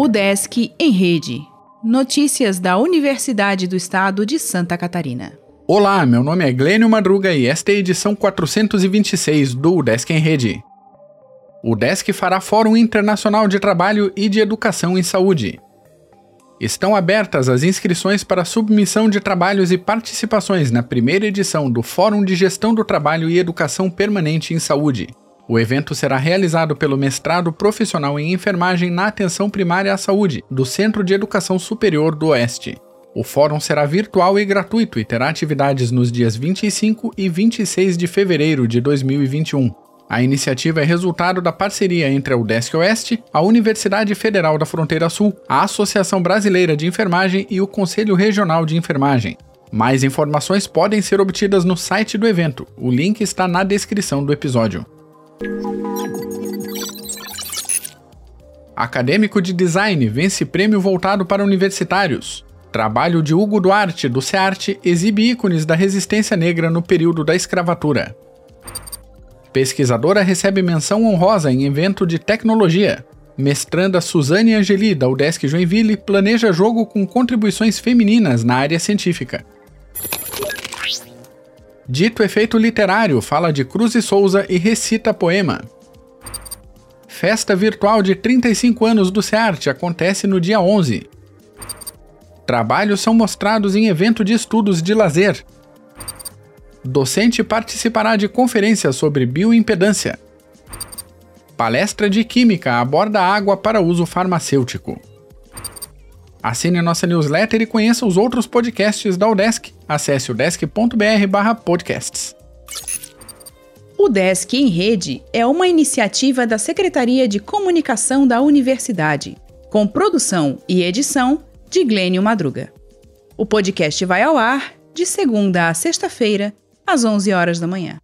O Desk em Rede. Notícias da Universidade do Estado de Santa Catarina. Olá, meu nome é Glênio Madruga e esta é a edição 426 do Desk em Rede. O Desk fará Fórum Internacional de Trabalho e de Educação em Saúde. Estão abertas as inscrições para submissão de trabalhos e participações na primeira edição do Fórum de Gestão do Trabalho e Educação Permanente em Saúde. O evento será realizado pelo mestrado profissional em enfermagem na atenção primária à saúde do Centro de Educação Superior do Oeste. O fórum será virtual e gratuito e terá atividades nos dias 25 e 26 de fevereiro de 2021. A iniciativa é resultado da parceria entre a UDESC Oeste, a Universidade Federal da Fronteira Sul, a Associação Brasileira de Enfermagem e o Conselho Regional de Enfermagem. Mais informações podem ser obtidas no site do evento. O link está na descrição do episódio. Acadêmico de Design vence prêmio voltado para universitários. Trabalho de Hugo Duarte, do SEART, exibe ícones da resistência negra no período da escravatura. Pesquisadora recebe menção honrosa em evento de tecnologia. Mestranda Suzane Angeli, da UDESC Joinville, planeja jogo com contribuições femininas na área científica. Dito efeito literário fala de Cruz e Souza e recita poema. Festa virtual de 35 anos do SEART acontece no dia 11. Trabalhos são mostrados em evento de estudos de lazer. Docente participará de conferência sobre bioimpedância. Palestra de Química aborda água para uso farmacêutico. Assine nossa newsletter e conheça os outros podcasts da UDESC. Acesse udesc.br/podcasts. O Desk em Rede é uma iniciativa da Secretaria de Comunicação da Universidade, com produção e edição de Glênio Madruga. O podcast vai ao ar de segunda a sexta-feira, às 11 horas da manhã.